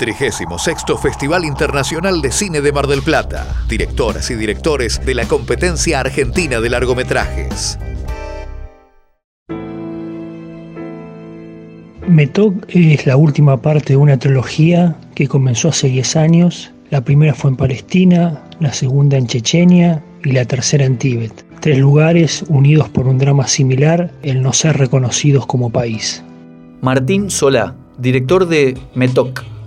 36 Festival Internacional de Cine de Mar del Plata. Directoras y directores de la competencia argentina de largometrajes. Metok es la última parte de una trilogía que comenzó hace 10 años. La primera fue en Palestina, la segunda en Chechenia y la tercera en Tíbet. Tres lugares unidos por un drama similar, el no ser reconocidos como país. Martín Solá, director de Metok.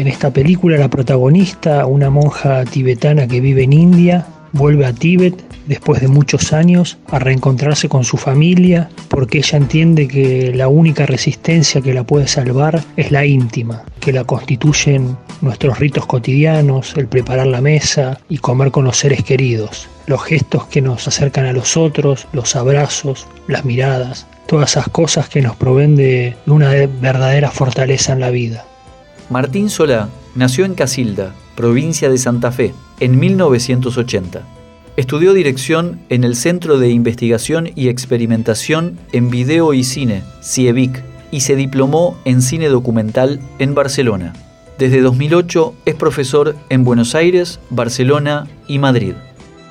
En esta película la protagonista, una monja tibetana que vive en India, vuelve a Tíbet después de muchos años a reencontrarse con su familia porque ella entiende que la única resistencia que la puede salvar es la íntima, que la constituyen nuestros ritos cotidianos, el preparar la mesa y comer con los seres queridos, los gestos que nos acercan a los otros, los abrazos, las miradas, todas esas cosas que nos proveen de una verdadera fortaleza en la vida. Martín Solá nació en Casilda, provincia de Santa Fe, en 1980. Estudió dirección en el Centro de Investigación y Experimentación en Video y Cine, CIEVIC, y se diplomó en cine documental en Barcelona. Desde 2008 es profesor en Buenos Aires, Barcelona y Madrid.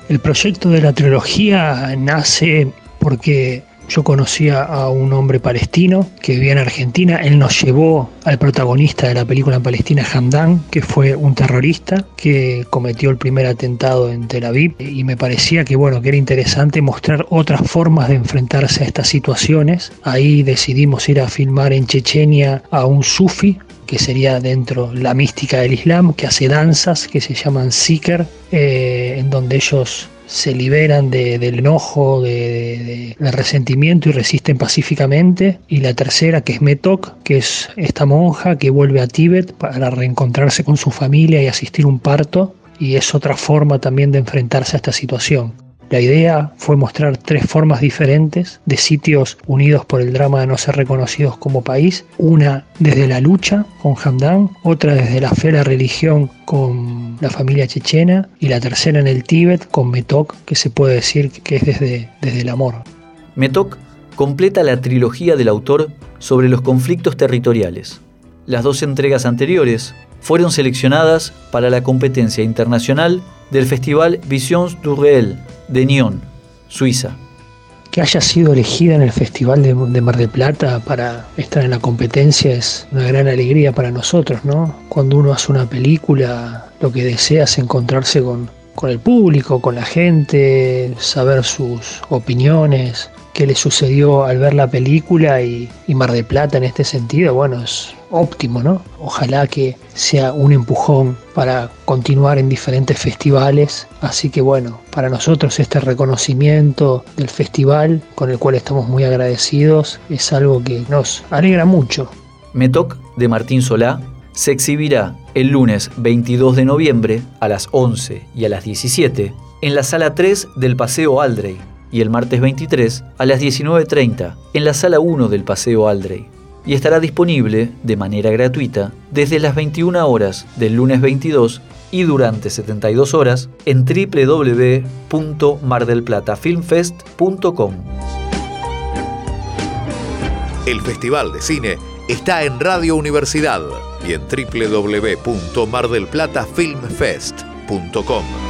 El proyecto de la trilogía nace porque yo conocía a un hombre palestino que vivía en Argentina. Él nos llevó al protagonista de la película en Palestina, Hamdan, que fue un terrorista que cometió el primer atentado en Tel Aviv. Y me parecía que, bueno, que era interesante mostrar otras formas de enfrentarse a estas situaciones. Ahí decidimos ir a filmar en Chechenia a un sufi que sería dentro la mística del Islam, que hace danzas que se llaman Sikher, eh, en donde ellos se liberan del enojo, de, del resentimiento y resisten pacíficamente. Y la tercera, que es Metok, que es esta monja que vuelve a Tíbet para reencontrarse con su familia y asistir un parto. Y es otra forma también de enfrentarse a esta situación. La idea fue mostrar tres formas diferentes de sitios unidos por el drama de no ser reconocidos como país. Una desde la lucha con Hamdan, otra desde la fe la religión con la familia chechena y la tercera en el Tíbet con Metok, que se puede decir que es desde, desde el amor. Metok completa la trilogía del autor sobre los conflictos territoriales. Las dos entregas anteriores fueron seleccionadas para la competencia internacional del Festival Visions du Réel de Nyon, Suiza. Que haya sido elegida en el Festival de, Mar del Plata para estar en la competencia es una gran alegría para nosotros, ¿no? Cuando uno hace una película, lo que desea es encontrarse con, con el público, con la gente, saber sus opiniones, qué le sucedió al ver la película y, y Mar del Plata en este sentido, bueno, es óptimo, ¿no? Ojalá que sea un empujón para continuar en diferentes festivales. Así que bueno, para nosotros este reconocimiento del festival, con el cual estamos muy agradecidos, es algo que nos alegra mucho. Metok de Martín Solá se exhibirá el lunes 22 de noviembre a las 11 y a las 17 en la sala 3 del Paseo Aldrey y el martes 23 a las 19.30 en la sala 1 del Paseo Aldrey y estará disponible de manera gratuita desde las 21 horas del lunes 22 y durante 72 horas en www.mardelplatafilmfest.com. El Festival de Cine está en Radio Universidad y en www.mardelplatafilmfest.com.